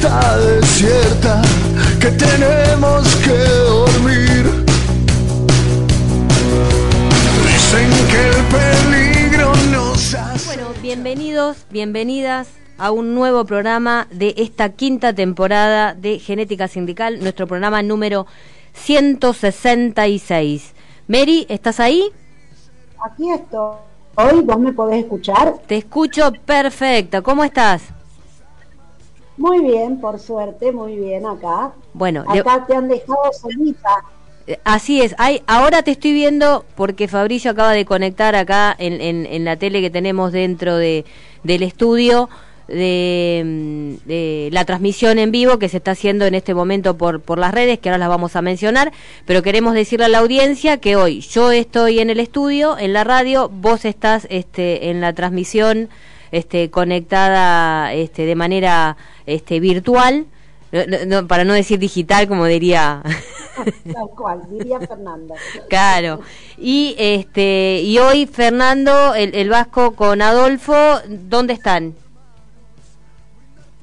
está desierta, que tenemos que dormir. Dicen que el peligro nos hace. Bueno, bienvenidos, bienvenidas a un nuevo programa de esta quinta temporada de Genética Sindical, nuestro programa número 166. Mary, ¿estás ahí? Aquí estoy. Hoy vos me podés escuchar. Te escucho perfecta. ¿Cómo estás? Muy bien, por suerte, muy bien acá. Bueno, le- Acá te han dejado solita. Eh, Así es, hay, ahora te estoy viendo porque Fabricio acaba de conectar acá en, en, en la tele que tenemos dentro de, del estudio de, mm, de la transmisión en vivo que se está haciendo en este momento por, por las redes, que ahora las vamos a mencionar, pero queremos decirle a la audiencia que hoy yo estoy en el estudio, en la radio, vos estás este, en la transmisión este, conectada este, de manera este, virtual, no- no- no, para no decir digital como diría Tal cual, diría Fernanda. Claro. Y este y hoy Fernando, el, el Vasco con Adolfo, ¿dónde están?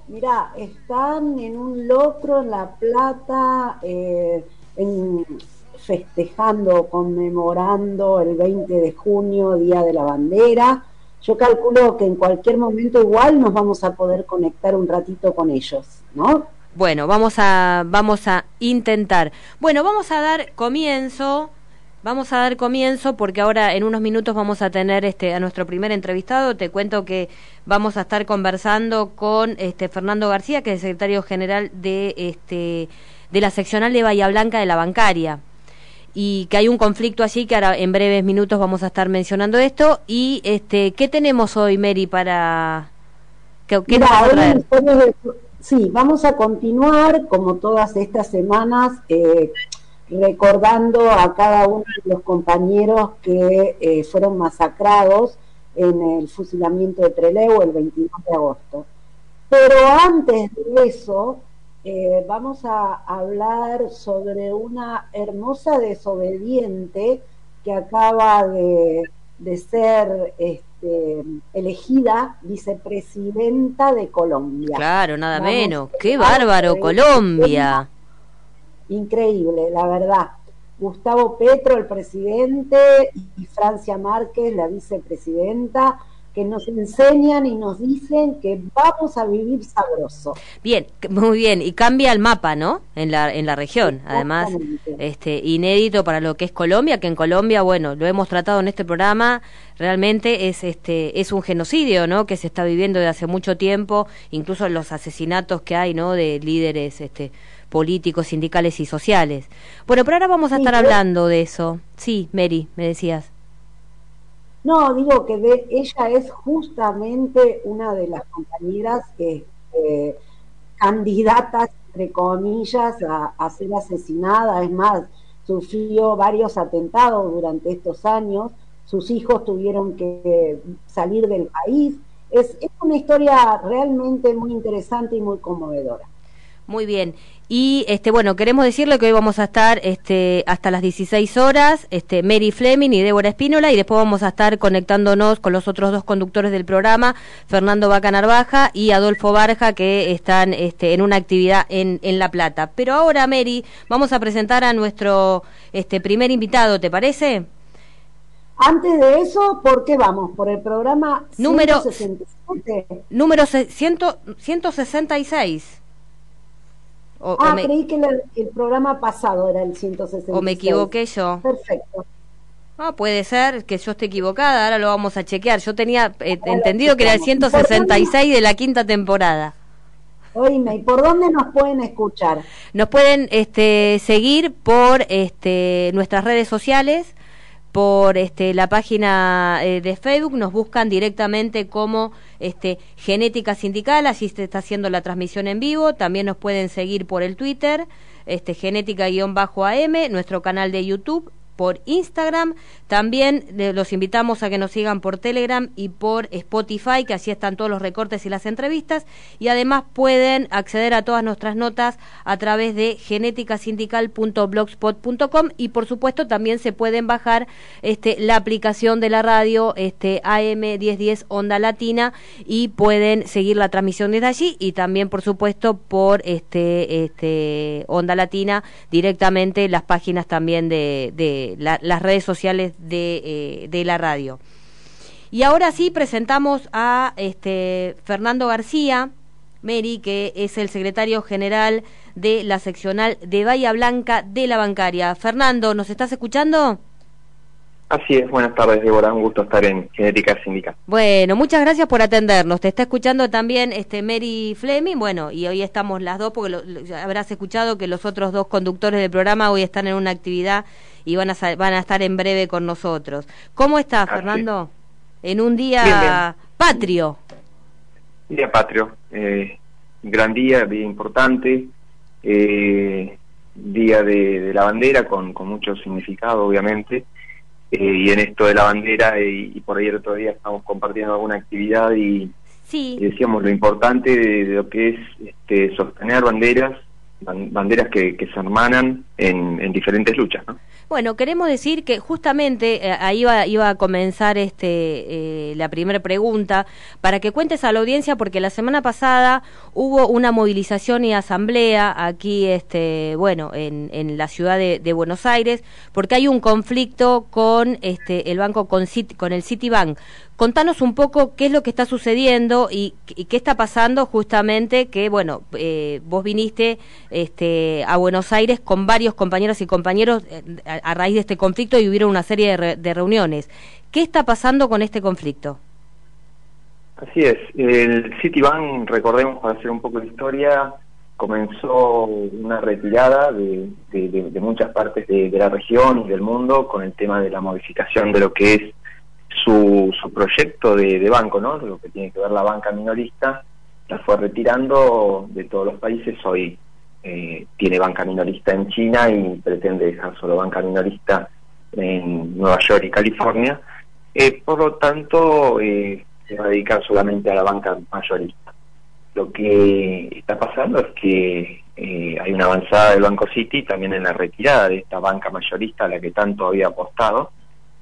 Mirá, están en un locro en La Plata, eh, en- festejando, conmemorando el 20 de junio, Día de la Bandera. Yo calculo que en cualquier momento igual nos vamos a poder conectar un ratito con ellos, ¿no? Bueno, vamos a vamos a intentar. Bueno, vamos a dar comienzo. Vamos a dar comienzo porque ahora en unos minutos vamos a tener este a nuestro primer entrevistado. Te cuento que vamos a estar conversando con este Fernando García, que es el secretario general de este de la seccional de Bahía Blanca de la bancaria. Y que hay un conflicto allí que ahora en breves minutos vamos a estar mencionando esto y este qué tenemos hoy Mary para qué, qué a traer? de- Sí, vamos a continuar como todas estas semanas eh, recordando a cada uno de los compañeros que eh, fueron masacrados en el fusilamiento de Trelew el 22 de agosto. Pero antes de eso, eh, vamos a hablar sobre una hermosa desobediente que acaba de, de ser este, elegida vicepresidenta de Colombia. Claro, nada Vamos, menos. Qué bárbaro. Colombia. Increíble, la verdad. Gustavo Petro, el presidente, y Francia Márquez, la vicepresidenta, que nos enseñan y nos dicen que vamos a vivir sabroso. Bien, muy bien y cambia el mapa, ¿no? En la en la región, además este inédito para lo que es Colombia, que en Colombia, bueno, lo hemos tratado en este programa, realmente es este es un genocidio, ¿no? Que se está viviendo desde hace mucho tiempo, incluso los asesinatos que hay, ¿no? De líderes este políticos, sindicales y sociales. Bueno, pero ahora vamos a estar hablando de eso. Sí, Mary, me decías. No, digo que ella es justamente una de las compañeras que eh, candidatas, entre comillas, a, ser asesinada. Es más, sufrió varios atentados durante estos años. Sus hijos tuvieron que salir del país. Es una historia realmente muy interesante y muy conmovedora. Muy bien. Y este bueno, queremos decirle que hoy vamos a estar este hasta las 16 horas, este Mary Fleming y Débora Espínola y después vamos a estar conectándonos con los otros dos conductores del programa, Fernando Vaca Narvaja y Adolfo Barja que están este en una actividad en en La Plata. Pero ahora Mary, vamos a presentar a nuestro este primer invitado, ¿te parece? Antes de eso, ¿por qué vamos? Por el programa Número- 167. Número se- ciento- 166. O, o Ah, me, creí que el, el programa pasado era el 166. o me equivoqué yo. Perfecto. Ah, puede ser que yo esté equivocada, ahora lo vamos a chequear. Yo tenía eh, entendido que era el chequeamos. 166 de la quinta temporada. Oíme, ¿y por dónde nos pueden escuchar? Nos pueden este, seguir por este, nuestras redes sociales, por este, la página eh, de Facebook, nos buscan directamente como este, Genética Sindical, así se está haciendo la transmisión en vivo. También nos pueden seguir por el Twitter, este, Genética-AM, nuestro canal de YouTube por Instagram. También los invitamos a que nos sigan por Telegram y por Spotify, que así están todos los recortes y las entrevistas. Y además pueden acceder a todas nuestras notas a través de genéticasindical.blogspot.com y por supuesto también se pueden bajar este, la aplicación de la radio este, AM 1010 Onda Latina y pueden seguir la transmisión desde allí y también por supuesto por este, este Onda Latina directamente las páginas también de las redes sociales de, eh, de la radio. Y ahora sí presentamos a este Fernando García, Mary, que es el secretario general de la seccional de Bahía Blanca de la Bancaria. Fernando, ¿nos estás escuchando? Así es, buenas tardes, Débora, un gusto estar en Genética Sindical. Bueno, muchas gracias por atendernos. Te está escuchando también este Mary Fleming, bueno, y hoy estamos las dos, porque habrás escuchado que los otros dos conductores del programa hoy están en una actividad y van a, van a estar en breve con nosotros. ¿Cómo estás, Fernando? En un día patrio. Día patrio, eh, gran día, día importante, eh, día de, la bandera con, con mucho significado, obviamente eh, y en esto de la bandera y, por ahí el otro día estamos compartiendo alguna actividad y, decíamos lo importante de, lo que es este, sostener banderas, banderas que, que se hermanan en, en diferentes luchas. ¿no? Bueno, queremos decir que justamente eh, ahí iba, iba, a comenzar este, eh, la primera pregunta para que cuentes a la audiencia porque la semana pasada hubo una movilización y asamblea aquí, este, bueno, en, en la ciudad de, Buenos Aires porque hay un conflicto con este, el banco con, con el Citibank Contanos un poco qué es lo que está sucediendo y, qué está pasando justamente que, bueno, eh, vos viniste este, a Buenos Aires con varios compañeros y compañeros eh, a, raíz de este conflicto y hubieron una serie de, reuniones. ¿Qué está pasando con este conflicto? Así es. El Citibank, recordemos, para hacer un poco de historia, comenzó una retirada de, muchas partes de, la región y del mundo con el tema de la modificación de lo que es su, su proyecto de, banco, ¿no? Lo que tiene que ver la banca minorista, la fue retirando de todos los países. Hoy eh, tiene banca minorista en China y pretende dejar solo banca minorista en Nueva York y California. Eh, por lo tanto, eh, se va a dedicar solamente a la banca mayorista. Lo que está pasando es que hay una avanzada del Banco City también en la retirada de esta banca mayorista a la que tanto había apostado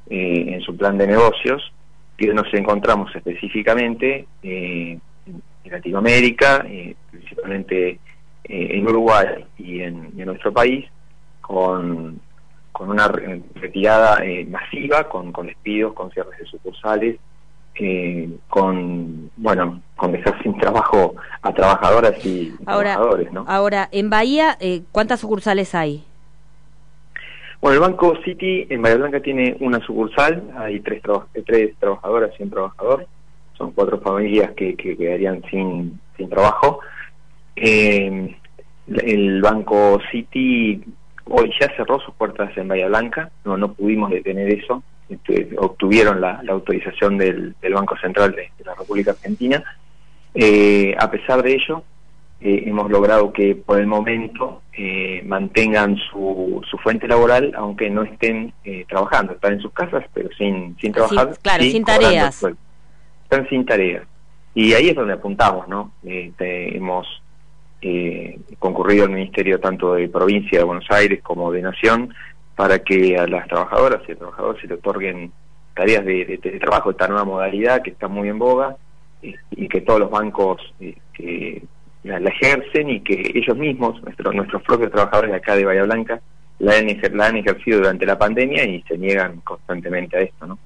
eh, en su plan de negocios, que nos encontramos específicamente eh, en Latinoamérica, eh, principalmente en Uruguay y en, nuestro país, con, con una retirada masiva, con, con despidos, con cierres de sucursales, con bueno con dejar sin trabajo a trabajadoras y trabajadores ¿no? ahora en Bahía cuántas sucursales hay bueno, el Banco City en Bahía Blanca tiene una sucursal, hay tres, tres trabajadoras y un trabajador, son cuatro familias que, quedarían sin, sin trabajo. Eh, el Banco City hoy ya cerró sus puertas en Bahía Blanca, no, no pudimos detener eso, este, obtuvieron la, autorización del, Banco Central de, la República Argentina. Eh, a pesar de ello, eh, hemos logrado que por el momento eh, mantengan su, su fuente laboral, aunque no estén eh, trabajando, están en sus casas, pero sin, sin trabajar. claro, sin tareas. Están sin tareas. Y ahí es donde apuntamos, ¿no? hemos concurrido al Ministerio tanto de provincia de Buenos Aires como de Nación para que a las trabajadoras y trabajadores se le otorguen tareas de, de, de trabajo, esta nueva modalidad que está muy en boga y que todos los bancos que la, ejercen y que ellos mismos, nuestros nuestros propios trabajadores de acá de Bahía Blanca, la han, la han ejercido durante la pandemia y se niegan constantemente a esto, ¿no?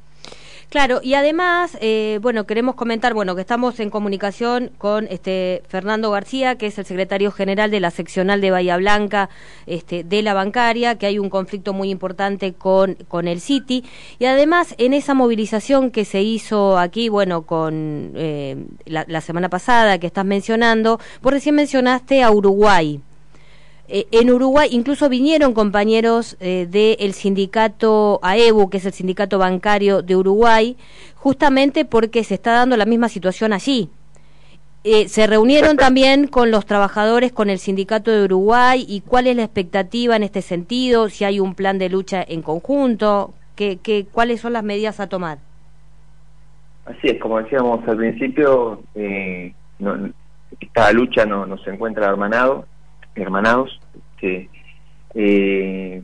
Claro, y además, eh, bueno, queremos comentar, bueno, que estamos en comunicación con este Fernando García, que es el secretario general de la seccional de Bahía Blanca, este, de la bancaria, que hay un conflicto muy importante con, con el City, y además en esa movilización que se hizo aquí, bueno, con eh, la, la semana pasada que estás mencionando, vos recién mencionaste a Uruguay. Eh, en Uruguay incluso vinieron compañeros eh, del sindicato AEBU, que es el sindicato bancario de Uruguay, justamente porque se está dando la misma situación allí. Eh, se reunieron también con los trabajadores, con el sindicato de Uruguay y cuál es la expectativa en este sentido, si hay un plan de lucha en conjunto, que, cuáles son las medidas a tomar. Así es, como decíamos al principio, eh, esta lucha no, nos encuentra hermanado, hermanados, eh,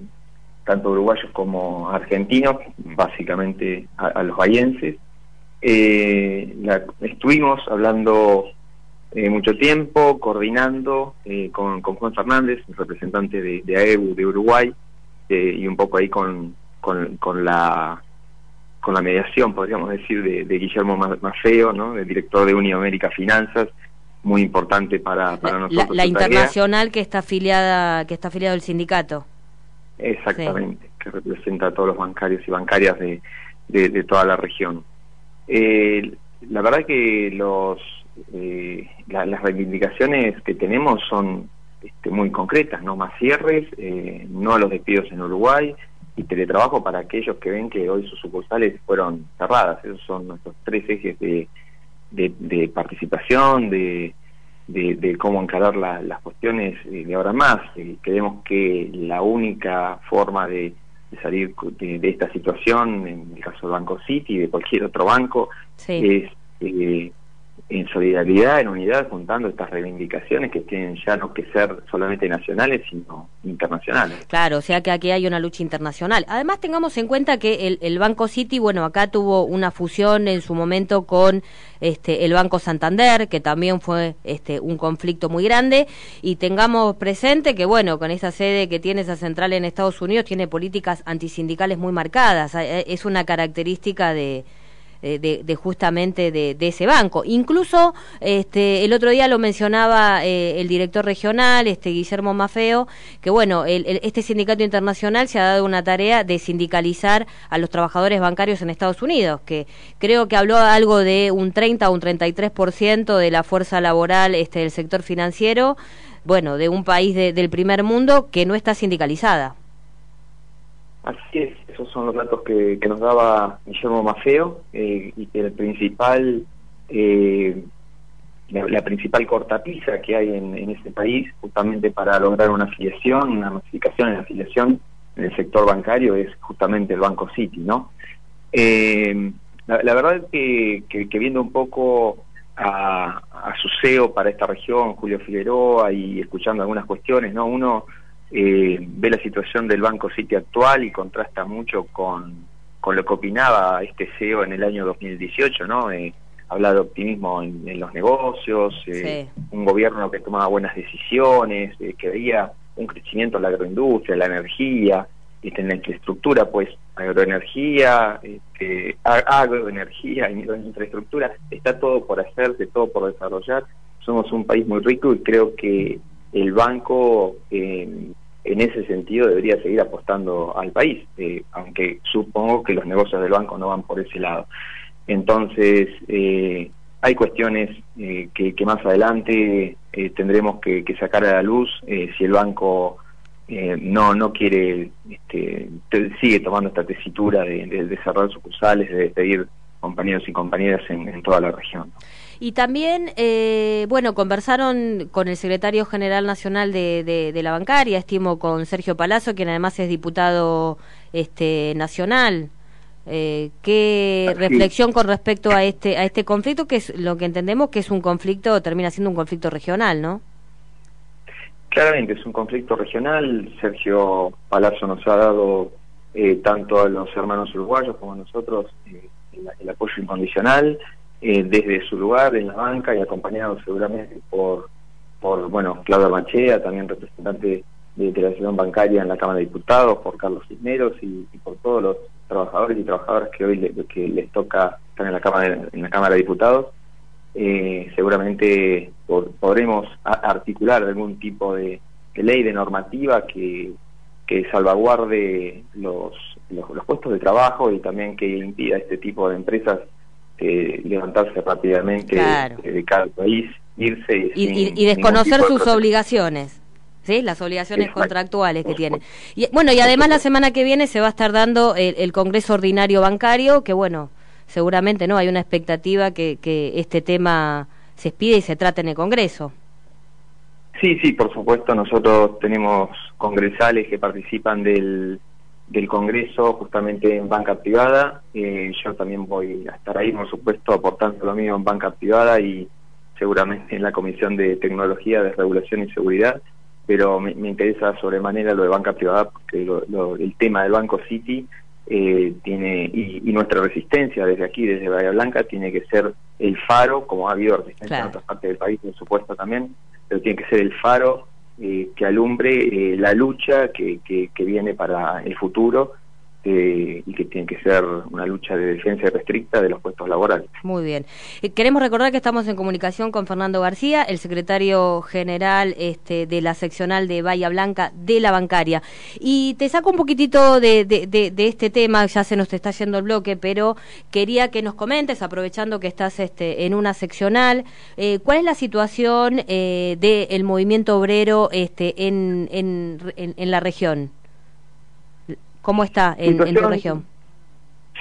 tanto uruguayos como argentinos, básicamente a, los bayenses. Eh, estuvimos hablando eh, mucho tiempo, coordinando eh, con, Juan Fernández, representante de, de AEU de Uruguay, y un poco ahí con, con, la con la mediación, podríamos decir, de, Guillermo Mafeo, ¿no? el director de Uniamérica Finanzas, muy importante para, para nosotros. La, internacional que está afiliada, que está afiliado al sindicato. Exactamente, que representa a todos los bancarios y bancarias de, de, toda la región. la verdad que los eh, las reivindicaciones que tenemos son este, muy concretas, no más cierres, eh, no a los despidos en Uruguay y teletrabajo para aquellos que ven que hoy sus sucursales fueron cerradas. Esos son nuestros tres ejes de, de, participación, de, de, cómo encarar las cuestiones de ahora más. Eh, creemos que la única forma de, salir de, esta situación, en el caso del Banco City y de cualquier otro banco, es eh, en solidaridad, en unidad, juntando estas reivindicaciones que tienen ya no que ser solamente nacionales, sino internacionales. Claro, o sea que aquí hay una lucha internacional. Además, tengamos en cuenta que el, el Banco City, bueno, acá tuvo una fusión en su momento con este, el Banco Santander, que también fue este, un conflicto muy grande, y tengamos presente que, bueno, con esa sede que tiene esa central en Estados Unidos, tiene políticas antisindicales muy marcadas. Eh, es una característica de eh, de, justamente de, ese banco. Incluso este, el otro día lo mencionaba eh, el director regional, este Guillermo Mafeo, que bueno, este sindicato internacional se ha dado una tarea de sindicalizar a los trabajadores bancarios en Estados Unidos, que creo que habló algo de un 30 o un 33% de la fuerza laboral este, del sector financiero, bueno, de un país del primer mundo que no está sindicalizada. Así es, esos son los datos que, nos daba Guillermo Mafeo eh, y que el principal, eh, la, principal cortapisa que hay en, en este país justamente para lograr una afiliación, una masificación en la afiliación en el sector bancario es justamente el Banco City, ¿no? Eh, la, verdad es que, que, viendo un poco a, a su CEO para esta región, Julio Figueroa, y escuchando algunas cuestiones, ¿no? Uno eh, ve la situación del Banco City actual y contrasta mucho con, con lo que opinaba este CEO en el año 2018, ¿no? Eh, habla de optimismo en, los negocios, eh, un gobierno que tomaba buenas decisiones, eh, que veía un crecimiento en la agroindustria, la energía, este, en la infraestructura, pues agroenergía, este, agroenergía, infraestructura, está todo por hacerse, todo por desarrollar. Somos un país muy rico y creo que el banco eh, en ese sentido debería seguir apostando al país, eh, aunque supongo que los negocios del banco no van por ese lado. Entonces, eh, hay cuestiones que, más adelante tendremos que, sacar a la luz si el banco no no quiere, este, sigue tomando esta tesitura de, de, cerrar sucursales, de despedir compañeros y compañeras en toda la región. Y también, eh, bueno, conversaron con el secretario general nacional de, de, la bancaria, estimo con Sergio Palazzo, quien además es diputado este, nacional. Eh, ¿Qué reflexión con respecto a este, a este conflicto, que es lo que entendemos que es un conflicto, termina siendo un conflicto regional, ¿no? Claramente es un conflicto regional. Sergio Palazzo nos ha dado eh, tanto a los hermanos uruguayos como a nosotros eh, el, apoyo incondicional. Eh, desde su lugar en la banca y acompañado seguramente por, por bueno, Claudia Machea, también representante de integración bancaria en la Cámara de Diputados, por Carlos Cisneros y, por todos los trabajadores y trabajadoras que hoy que les toca estar en la Cámara, en la cámara de Diputados. Eh, seguramente podremos articular algún tipo de, ley, de normativa que, que salvaguarde los, los, los, puestos de trabajo y también que impida este tipo de empresas eh, levantarse rápidamente de cada país, irse y, desconocer sus obligaciones. ¿sí? las obligaciones contractuales que tienen. Y, bueno, y además la semana que viene se va a estar dando el, Congreso Ordinario Bancario, que bueno, seguramente no hay una expectativa que, que este tema se pide y se trate en el Congreso. Sí, sí, por supuesto, nosotros tenemos congresales que participan del, del Congreso justamente en banca privada. Eh, yo también voy a estar ahí, por supuesto, aportando lo mío en banca privada y seguramente en la Comisión de Tecnología, de Regulación y Seguridad, pero me, interesa sobremanera lo de banca privada porque el tema del Banco City eh, tiene y, nuestra resistencia desde aquí, desde Bahía Blanca, tiene que ser el faro, como ha habido resistencia en otras partes del país, por supuesto también, pero tiene que ser el faro eh, que alumbre eh, la lucha que, que, que, viene para el futuro eh, y que tiene que ser una lucha de defensa restricta de los puestos laborales. Muy bien. Eh, queremos recordar que estamos en comunicación con Fernando García, el secretario general este, de la seccional de Bahía Blanca de la bancaria. Y te saco un poquitito de, de, este tema, ya se nos está yendo el bloque, pero quería que nos comentes, aprovechando que estás este, en una seccional, eh, cuál es la situación eh, del movimiento obrero este, en, en, en la región. ¿Cómo está en, tu región?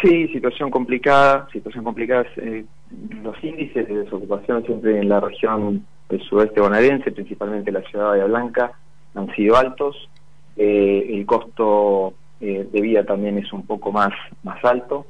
Sí, situación complicada, situación complicada. Eh, los índices de desocupación siempre en la región del sudeste bonaerense, principalmente la ciudad de Bahía Blanca, han sido altos. Eh, el costo eh, de vida también es un poco más, más alto.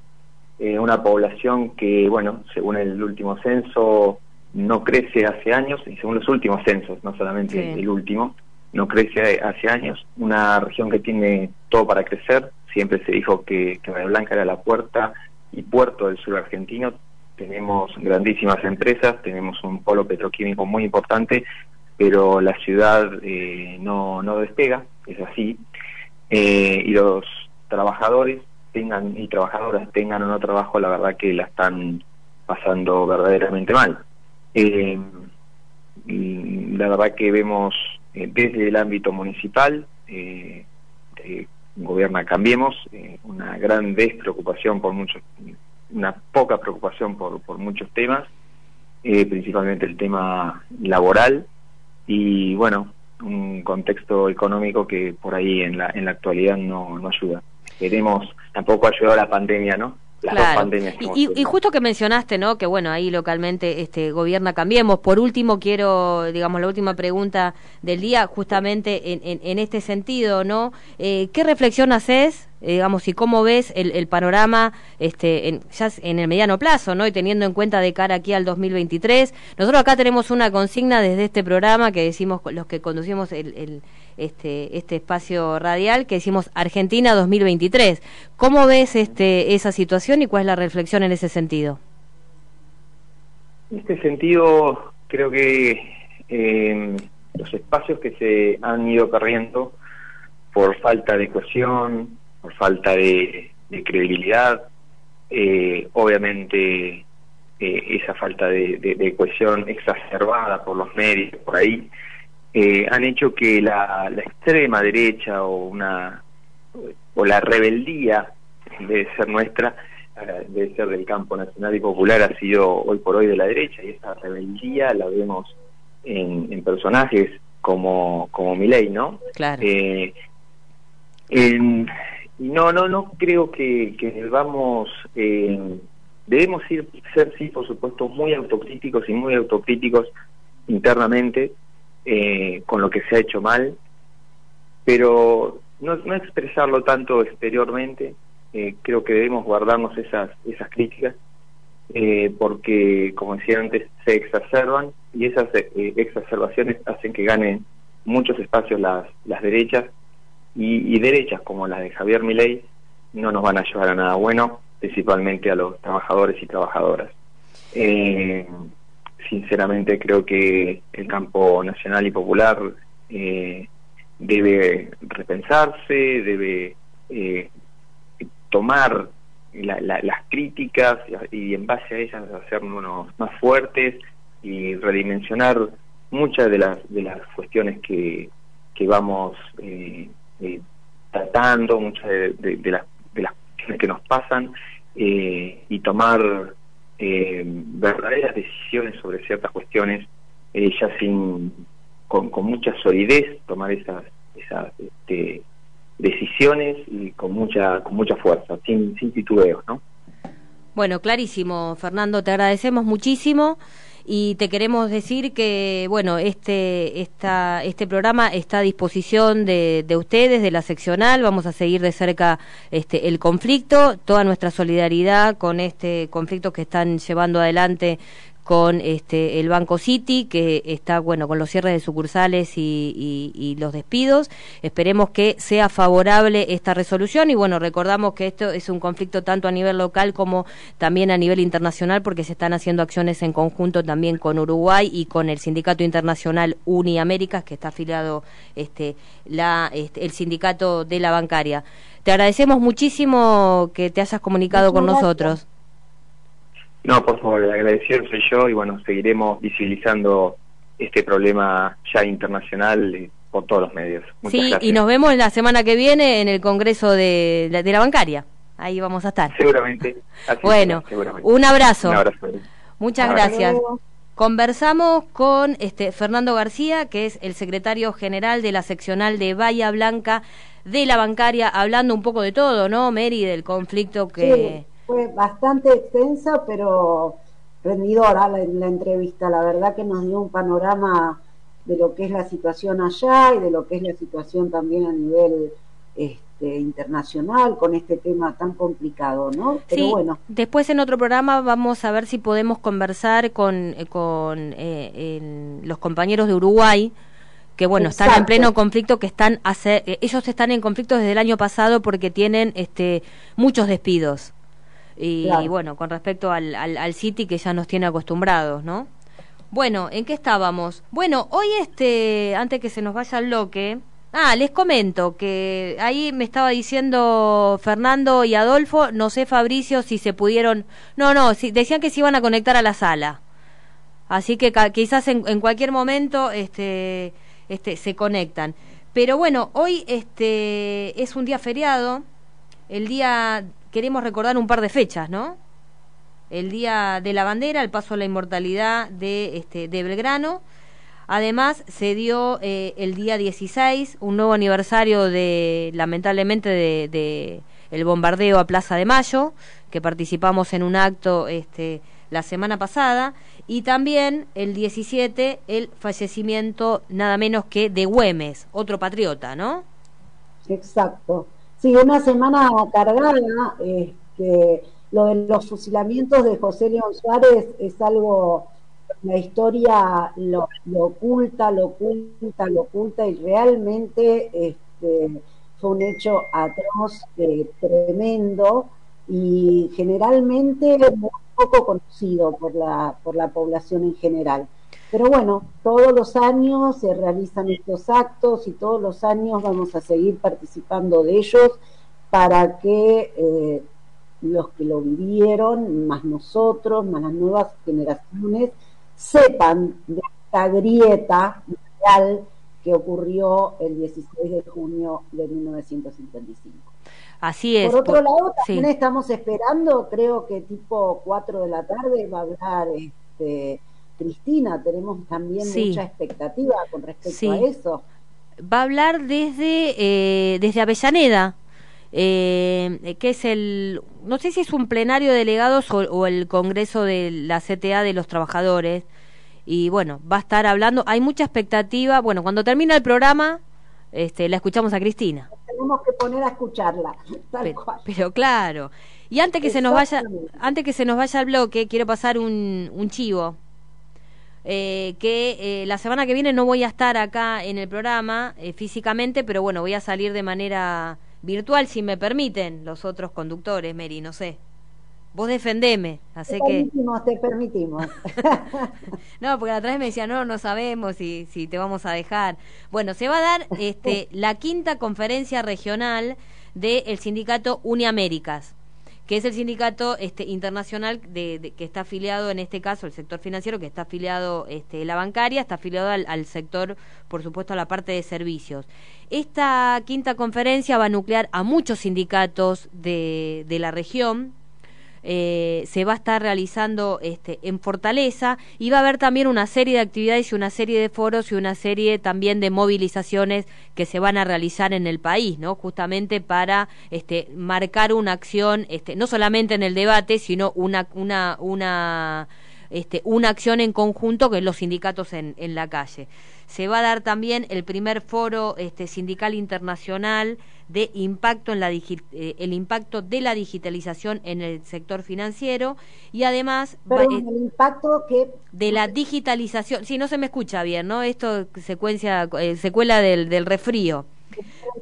una población que, bueno, según el último censo, no crece hace años, y según los últimos censos, no solamente el último, no crece hace años, una región que tiene todo para crecer, siempre se dijo que, que Blanca era la puerta y puerto del sur argentino, tenemos grandísimas empresas, tenemos un polo petroquímico muy importante, pero la ciudad eh, no, no despega, es así, eh, y los trabajadores tengan y trabajadoras tengan o no trabajo, la verdad que la están pasando verdaderamente mal. Eh, la verdad que vemos eh, desde el ámbito municipal, eh, gobierna Cambiemos, eh, una gran despreocupación por muchos, una poca preocupación por, por muchos temas, eh, principalmente el tema laboral y bueno, un contexto económico que por ahí en la, en la actualidad no, no ayuda. Queremos, tampoco ayudó la pandemia, ¿no? Claro. Y, justo que mencionaste, ¿no? Que bueno, ahí localmente este gobierna Cambiemos. Por último, quiero, digamos, la última pregunta del día, justamente en, en, este sentido, ¿no? Eh, ¿Qué reflexión haces digamos, y cómo ves el, panorama este, en, ya en el mediano plazo, ¿no? Y teniendo en cuenta de cara aquí al 2023. Nosotros acá tenemos una consigna desde este programa que decimos los que conducimos el, este, este espacio radial que decimos Argentina 2023. ¿Cómo ves este, esa situación y cuál es la reflexión en ese sentido? En este sentido, creo que eh, los espacios que se han ido perdiendo por falta de cohesión, por falta de, credibilidad, eh, obviamente eh, esa falta de, cohesión exacerbada por los medios, por ahí, eh, han hecho que la, extrema derecha o una o la rebeldía de ser nuestra debe ser del campo nacional y popular ha sido hoy por hoy de la derecha y esa rebeldía la vemos en, personajes como como Milei, ¿no? Claro. en, no, no, no creo que, que vamos, eh, debemos ir, ser, sí, por supuesto, muy autocríticos y muy autocríticos internamente eh, con lo que se ha hecho mal, pero no, no expresarlo tanto exteriormente, eh, creo que debemos guardarnos esas, esas críticas, eh, porque, como decía antes, se exacerban y esas eh, exacerbaciones hacen que ganen muchos espacios las, las derechas y, derechas como las de Javier Milei no nos van a llevar a nada bueno, principalmente a los trabajadores y trabajadoras. Eh, sinceramente creo que el campo nacional y popular eh, debe repensarse, debe eh, tomar las críticas y, en base a ellas hacernos más fuertes y redimensionar muchas de las de las cuestiones que, que vamos eh, eh, tratando muchas de, las, de las cuestiones que nos pasan eh, y tomar eh, verdaderas decisiones sobre ciertas cuestiones eh, ya sin con, con, mucha solidez tomar esas esas este, decisiones y con mucha con mucha fuerza sin sin titubeos no bueno clarísimo Fernando te agradecemos muchísimo y te queremos decir que, bueno, este, esta, este programa está a disposición de, de ustedes, de la seccional, vamos a seguir de cerca este, el conflicto, toda nuestra solidaridad con este conflicto que están llevando adelante con este el Banco City que está bueno con los cierres de sucursales y, y, los despidos. Esperemos que sea favorable esta resolución y bueno recordamos que esto es un conflicto tanto a nivel local como también a nivel internacional porque se están haciendo acciones en conjunto también con Uruguay y con el sindicato internacional Uniaméricas que está afiliado este la este, el sindicato de la bancaria. Te agradecemos muchísimo que te hayas comunicado con nosotros no, por favor, el agradecido soy yo y bueno, seguiremos visibilizando este problema ya internacional eh, por todos los medios. sí, y nos vemos la semana que viene en el Congreso de, de la Bancaria. Ahí vamos a estar. Seguramente. bueno, un abrazo. Un abrazo. Muchas gracias. Conversamos con este Fernando García, que es el secretario general de la seccional de Bahía Blanca de la bancaria, hablando un poco de todo, ¿no, Mary? Del conflicto que fue bastante extensa, pero rendidora la, la entrevista. La verdad que nos dio un panorama de lo que es la situación allá y de lo que es la situación también a nivel este, internacional con este tema tan complicado, ¿no? Pero bueno. Después en otro programa vamos a ver si podemos conversar con, eh, con eh, los compañeros de Uruguay que bueno, están en pleno conflicto, que están hace, eh, ellos están en conflicto desde el año pasado porque tienen este muchos despidos. Y, bueno, con respecto al, al, City que ya nos tiene acostumbrados, ¿no? Bueno, ¿en qué estábamos? Bueno, hoy este, antes que se nos vaya el bloque, ah, les comento que ahí me estaba diciendo Fernando y Adolfo, no sé Fabricio si se pudieron, no, no, si, decían que se iban a conectar a la sala. Así que quizás en, en cualquier momento este, este, se conectan. Pero bueno, hoy este, es un día feriado, el día queremos recordar un par de fechas, ¿no? El Día de la Bandera, el paso a la inmortalidad de, este, de Belgrano. Además, se dio eh, el día 16, un nuevo aniversario de, lamentablemente, de, el bombardeo a Plaza de Mayo, que participamos en un acto este, la semana pasada, y también el 17, el fallecimiento nada menos que de Güemes, otro patriota, ¿no? Exacto. Sí, una semana cargada. Este, lo de los fusilamientos de José León Suárez es algo, la historia lo, oculta, lo oculta, lo oculta y realmente este, fue un hecho atroz, eh, tremendo y generalmente muy poco conocido por la, por la población en general. Pero bueno, todos los años se realizan estos actos y todos los años vamos a seguir participando de ellos para que eh, los que lo vivieron, más nosotros, más las nuevas generaciones, sepan de esta grieta real que ocurrió el 16 de junio de 1955. Así es. Por otro lado, también estamos esperando, creo que tipo 4 de la tarde va a hablar este, Cristina, tenemos también mucha expectativa con respecto a eso. Va a hablar desde, eh, desde Avellaneda, eh, que es el, no sé si es un plenario de delegados o, el Congreso de la CTA de los Trabajadores. Y bueno, va a estar hablando, hay mucha expectativa. Bueno, cuando termina el programa, este, la escuchamos a Cristina. Tenemos que poner a escucharla, pero, claro. Y antes que se nos vaya, antes que se nos vaya el bloque, quiero pasar un, un chivo eh, que eh, la semana que viene no voy a estar acá en el programa eh, físicamente, pero bueno, voy a salir de manera virtual si me permiten los otros conductores, Mary, no sé. Vos defendeme, así te que... Permitimos, te permitimos. no, porque la otra vez me decía, no, no sabemos si, si te vamos a dejar. Bueno, se va a dar este, la quinta conferencia regional del sindicato Uniaméricas que es el sindicato este, internacional de, que está afiliado, en este caso, el sector financiero, que está afiliado este, la bancaria, está afiliado al, sector, por supuesto, a la parte de servicios. Esta quinta conferencia va a nuclear a muchos sindicatos de, de la región, eh, se va a estar realizando este, en Fortaleza y va a haber también una serie de actividades y una serie de foros y una serie también de movilizaciones que se van a realizar en el país, ¿no? Justamente para este, marcar una acción, este, no solamente en el debate, sino una, una, una este, una acción en conjunto que los sindicatos en, en la calle. Se va a dar también el primer foro este, sindical internacional de impacto en la eh, el impacto de la digitalización en el sector financiero y además eh, el impacto que de la digitalización. Si no se me escucha bien no esto secuencia eh, secuela del, del refrío.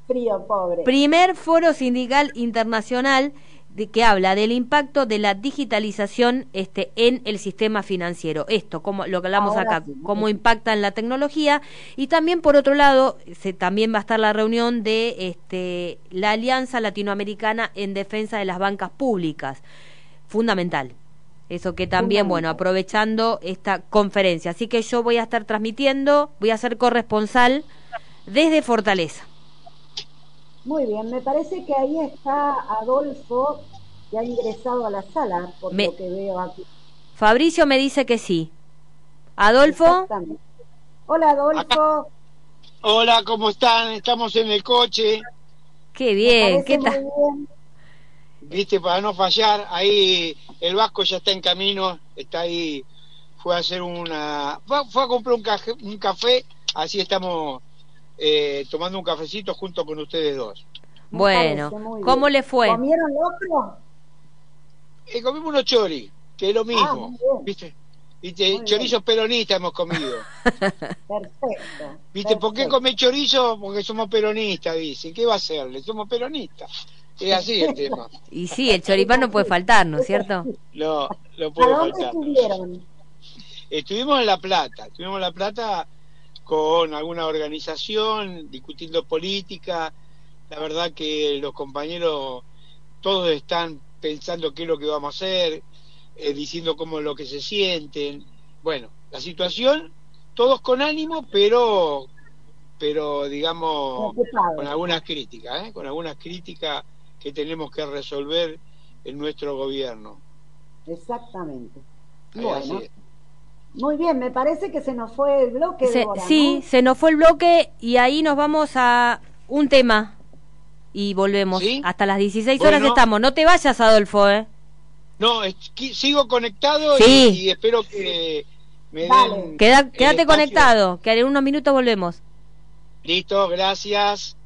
Frío pobre. Primer foro sindical internacional de, que habla del impacto de la digitalización este, en el sistema financiero. Esto, como lo que hablamos acá, cómo impacta en la tecnología. Y también, por otro lado, se, también va a estar la reunión de este, la Alianza Latinoamericana en Defensa de las Bancas Públicas. Fundamental. Eso que también, bueno, aprovechando esta conferencia. Así que yo voy a estar transmitiendo, voy a ser corresponsal desde Fortaleza. Muy bien, me parece que ahí está Adolfo, que ha ingresado a la sala, por lo que veo aquí. Fabricio me dice que sí. Adolfo. Hola, Adolfo. Hola, ¿cómo están? Estamos en el coche. Qué bien, ¿qué tal? Viste, para no fallar, ahí el Vasco ya está en camino, está ahí, fue a hacer una, fue, a comprar un, un café, así estamos eh, tomando un cafecito junto con ustedes dos. Bueno, ¿cómo le fue? ¿Comieron otro? Eh, comimos unos choris, que es lo mismo, ah, ¿viste? ¿Viste? Chorizos peronistas hemos comido. Perfecto. ¿Viste? ¿Por qué come chorizo? Porque somos peronistas, dice. ¿Qué va a hacerle? Somos peronistas. Es así el tema. Y sí, el choripán no puede faltar, ¿no es cierto? No, no puede ¿A dónde faltar. estuvieron? Estuvimos en La Plata. Estuvimos en La Plata con alguna organización, discutiendo política. La verdad que los compañeros todos están pensando qué es lo que vamos a hacer, eh, diciendo cómo es lo que se sienten. Bueno, la situación, todos con ánimo, pero, pero digamos, con algunas críticas, ¿eh? con algunas críticas que tenemos que resolver en nuestro gobierno. Exactamente. bueno. Muy bien, me parece que se nos fue el bloque. sí, se nos fue el bloque y ahí nos vamos a un tema y volvemos. Hasta las 16 horas estamos. No te vayas, Adolfo, ¿eh? No, sigo conectado y, espero que me den quédate conectado, que en unos minutos volvemos. Listo, gracias.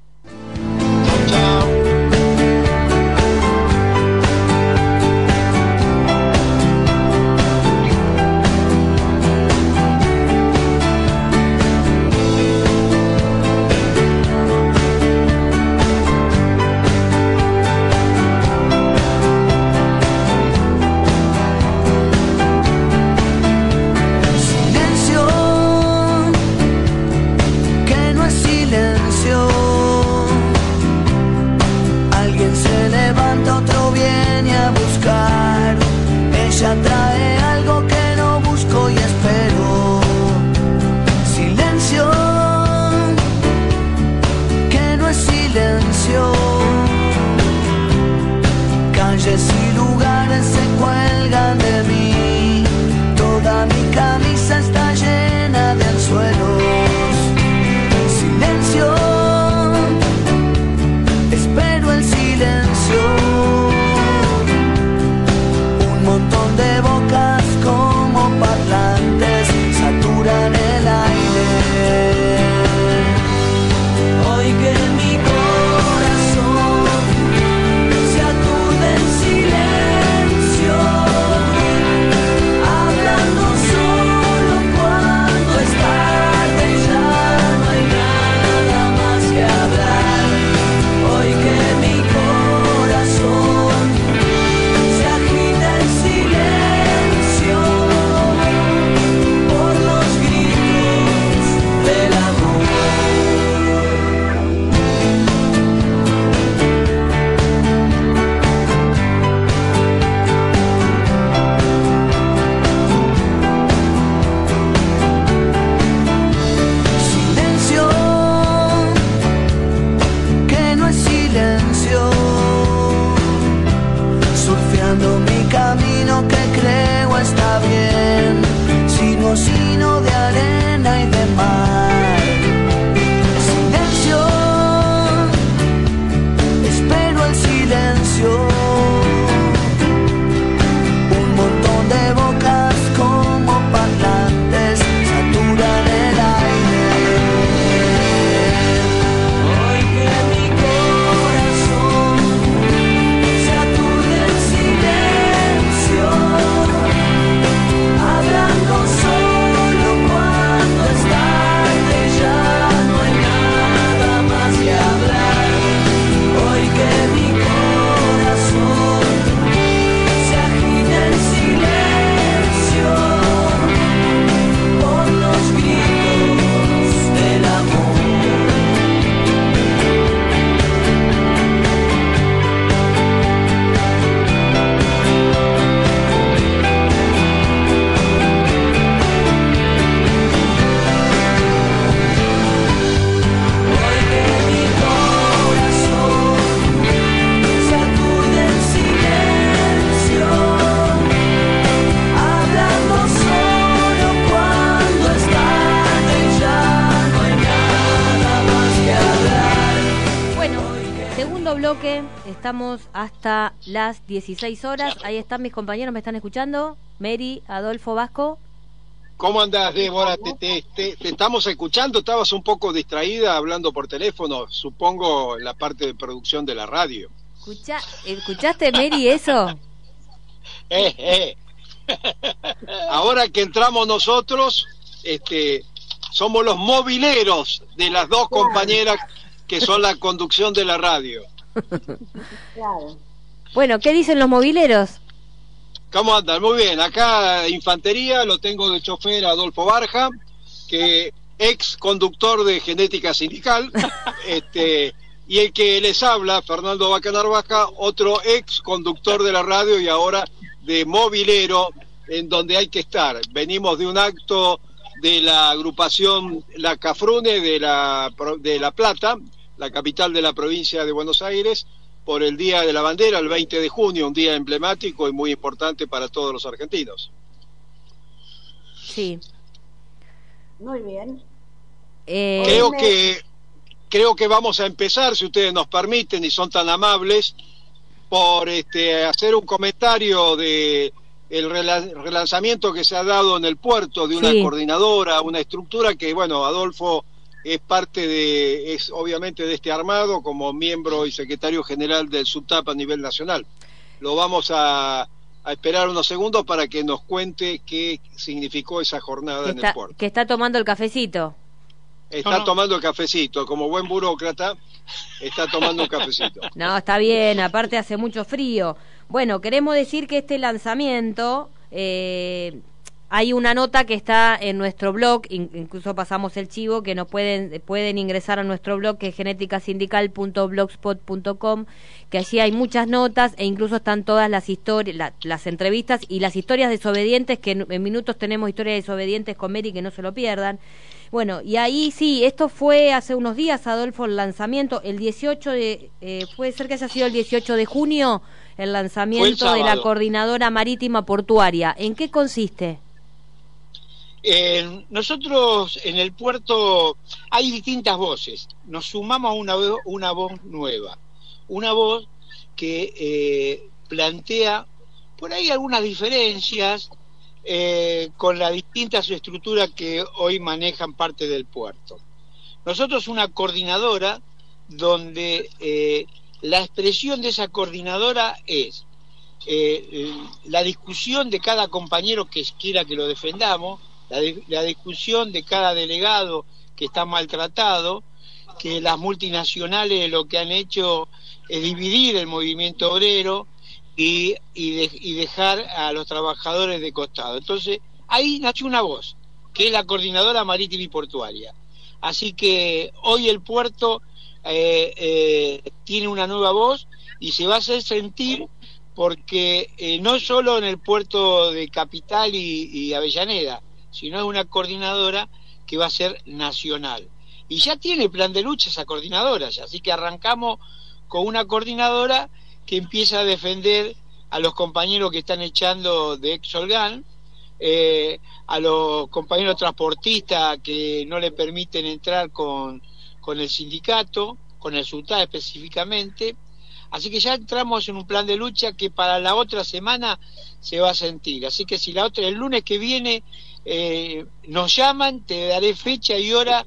Estamos hasta las 16 horas. Ahí están mis compañeros, me están escuchando. Mary, Adolfo Vasco. ¿Cómo andás, Débora? Te, estamos escuchando. Estabas un poco distraída hablando por teléfono, supongo, en la parte de producción de la radio. Escucha, ¿Escuchaste, Mary, eso? eh, eh. Ahora que entramos nosotros, este, somos los mobileros de las dos compañeras que son la conducción de la radio. Claro. Bueno, ¿qué dicen los mobileros? ¿Cómo andan? Muy bien. Acá Infantería lo tengo de chofer Adolfo Barja, que ex conductor de Genética Sindical, este, y el que les habla, Fernando Bacanar Baja, otro ex conductor de la radio y ahora de mobilero, en donde hay que estar. Venimos de un acto de la agrupación La Cafrune de la, de la Plata, la capital de la provincia de Buenos Aires, por el Día de la Bandera, el 20 de junio, un día emblemático y muy importante para todos los argentinos. Sí. Muy bien. Eh, creo que creo que vamos a empezar, si ustedes nos permiten y son tan amables, por este, hacer un comentario de el relanzamiento que se ha dado en el puerto de una coordinadora, una estructura que, bueno, Adolfo es parte de, es obviamente de este armado como miembro y secretario general del SUTAP a nivel nacional. Lo vamos a, esperar unos segundos para que nos cuente qué significó esa jornada en el puerto. Que está tomando el cafecito. Está tomando el cafecito, como buen burócrata, está tomando un cafecito. No, está bien, aparte hace mucho frío. Bueno, queremos decir que este lanzamiento eh, hay una nota que está en nuestro blog, incluso pasamos el chivo, que nos pueden, pueden ingresar a nuestro blog que es genéticasindical.blogspot.com, que allí hay muchas notas e incluso están todas las historias, las entrevistas y las historias desobedientes, que en, minutos tenemos historias desobedientes con Mary que no se lo pierdan. Bueno, y ahí sí, esto fue hace unos días, Adolfo, el lanzamiento, el 18 de, eh, puede ser que haya sido el 18 de junio, el lanzamiento de la coordinadora marítima portuaria. ¿En qué consiste? Nosotros en el puerto hay distintas voces. Nos sumamos a una, una voz nueva, una voz que eh, plantea por ahí algunas diferencias eh, con las distintas estructuras que hoy manejan parte del puerto. Nosotros una coordinadora donde eh, la expresión de esa coordinadora es la discusión de cada compañero que quiera que lo defendamos, la, discusión de cada delegado que está maltratado, que las multinacionales lo que han hecho es dividir el movimiento obrero y, y, dejar a los trabajadores de costado. Entonces, ahí nació una voz, que es la coordinadora marítima y portuaria. Así que hoy el puerto eh, eh, tiene una nueva voz y se va a hacer sentir porque eh, no solo en el puerto de Capital y Avellaneda, sino es una coordinadora que va a ser nacional. Y ya tiene plan de lucha esa coordinadora, así que arrancamos con una coordinadora que empieza a defender a los compañeros que están echando de Exolgan, eh, a los compañeros transportistas que no le permiten entrar con, con el sindicato, con el SUTA específicamente. Así que ya entramos en un plan de lucha que para la otra semana se va a sentir. Así que si la otra, el lunes que viene eh, nos llaman, te daré fecha y hora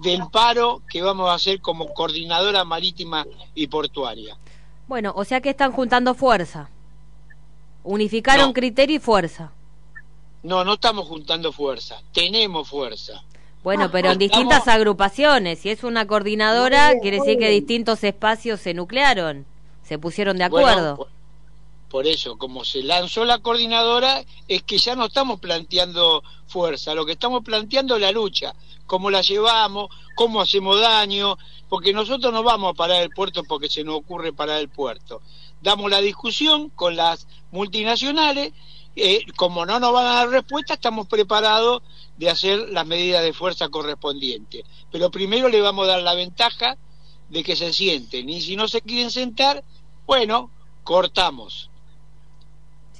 del paro que vamos a hacer como coordinadora marítima y portuaria. Bueno, o sea que están juntando fuerza. Unificaron criterio y fuerza. No, no estamos juntando fuerza, tenemos fuerza. Bueno, pero en distintas agrupaciones. Si es una coordinadora, quiere decir que distintos espacios se nuclearon, se pusieron de acuerdo. Por eso, como se lanzó la coordinadora, es que ya no estamos planteando fuerza, lo que estamos planteando es la lucha, cómo la llevamos, cómo hacemos daño, porque nosotros no vamos a parar el puerto porque se nos ocurre parar el puerto. Damos la discusión con las multinacionales, eh, como no nos van a dar respuesta, estamos preparados de hacer las medidas de fuerza correspondientes. Pero primero le vamos a dar la ventaja de que se sienten, y si no se quieren sentar, bueno, cortamos.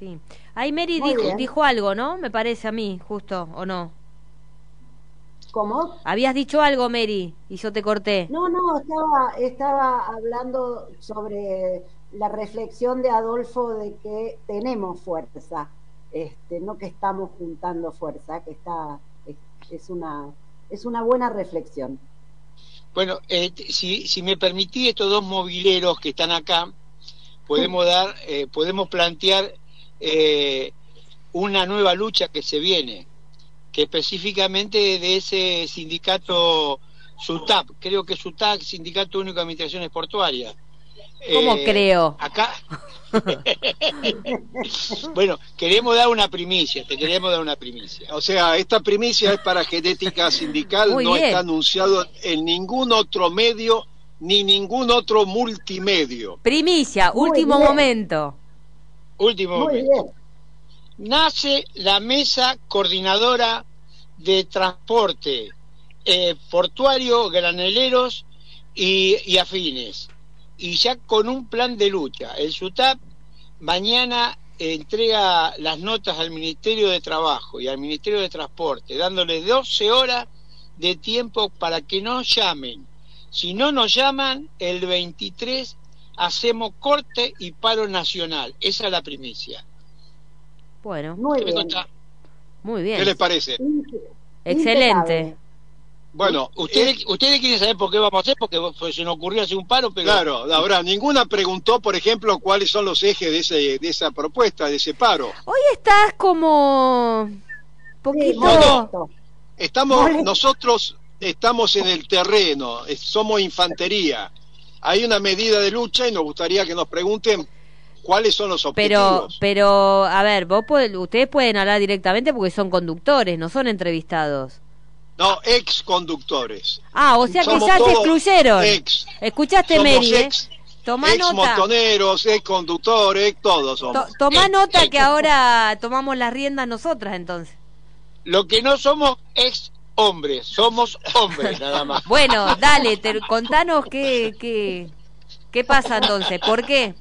Sí. Ahí Mary dijo, dijo, algo, ¿no? Me parece a mí, justo, ¿o no? ¿Cómo? Habías dicho algo, Mary, y yo te corté. No, no, estaba, estaba hablando sobre la reflexión de Adolfo de que tenemos fuerza, este, no que estamos juntando fuerza, que está, es, es una, es una buena reflexión. Bueno, eh, si, si me permití estos dos mobileros que están acá, podemos dar, eh, podemos plantear eh, una nueva lucha que se viene, que específicamente de ese sindicato SUTAP, creo que SUTAP, Sindicato Único de Administraciones Portuarias. ¿Cómo Eh, creo? Acá. bueno, queremos dar una primicia, te queremos dar una primicia. O sea, esta primicia es para genética sindical, Muy no bien. está anunciado en ningún otro medio ni ningún otro multimedio. Primicia, Muy último bien. momento. Último Muy momento. bien. nace la mesa coordinadora de transporte eh, portuario, graneleros y, y afines. Y ya con un plan de lucha. El SUTAP mañana entrega las notas al Ministerio de Trabajo y al Ministerio de Transporte, dándole 12 horas de tiempo para que nos llamen. Si no nos llaman, el 23 hacemos corte y paro nacional. Esa es la primicia. Bueno, Muy ¿Qué bien. muy ¿Qué bien. les parece? Excelente. Bueno, ¿Ustedes, ustedes quieren saber por qué vamos a hacer, porque pues, se nos ocurrió hacer un paro, pero Claro, ahora ninguna preguntó, por ejemplo, cuáles son los ejes de, ese, de esa propuesta, de ese paro. Hoy estás como poquito. molesto. Estamos, Molesto. nosotros estamos en el terreno, somos infantería. Hay una medida de lucha y nos gustaría que nos pregunten cuáles son los Pero, objetivos. pero, a ver, vos puede- ustedes pueden hablar directamente porque son conductores, no son entrevistados. No, ex conductores. Ah, o sea que ya se excluyeron. ex. Escuchaste, Somos Mary, ¿eh? ex, Tomá ex nota. montoneros, ex conductores, todos To- somos. tomá Ex- nota que ahora tomamos las riendas nosotras entonces. lo que no somos ex hombres, somos hombres nada más. Bueno, dale, te- contanos qué, qué, qué pasa entonces, ¿por qué?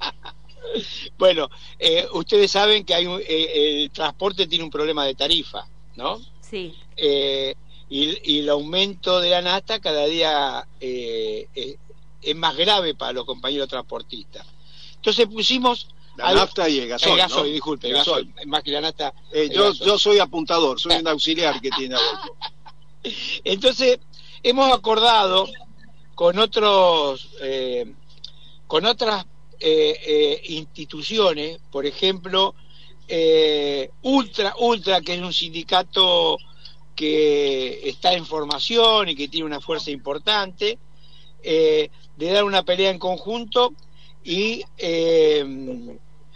Bueno, eh, ustedes saben que hay un- eh, el transporte tiene un problema de tarifa, ¿no? Sí, Eh, y, y el aumento de la nata cada día eh, eh, es más grave para los compañeros transportistas. Entonces pusimos La al- nafta y el gasoil. el gasoil, ¿no? disculpe, el Gasoil. gasoil, más que la nata. Eh, yo, yo soy apuntador, soy un auxiliar que tiene Adolfo. Entonces, hemos acordado con otros, eh, con otras eh, eh, instituciones, por ejemplo, eh, Ultra, Ultra, que es un sindicato que está en formación y que tiene una fuerza importante, de dar una pelea en conjunto y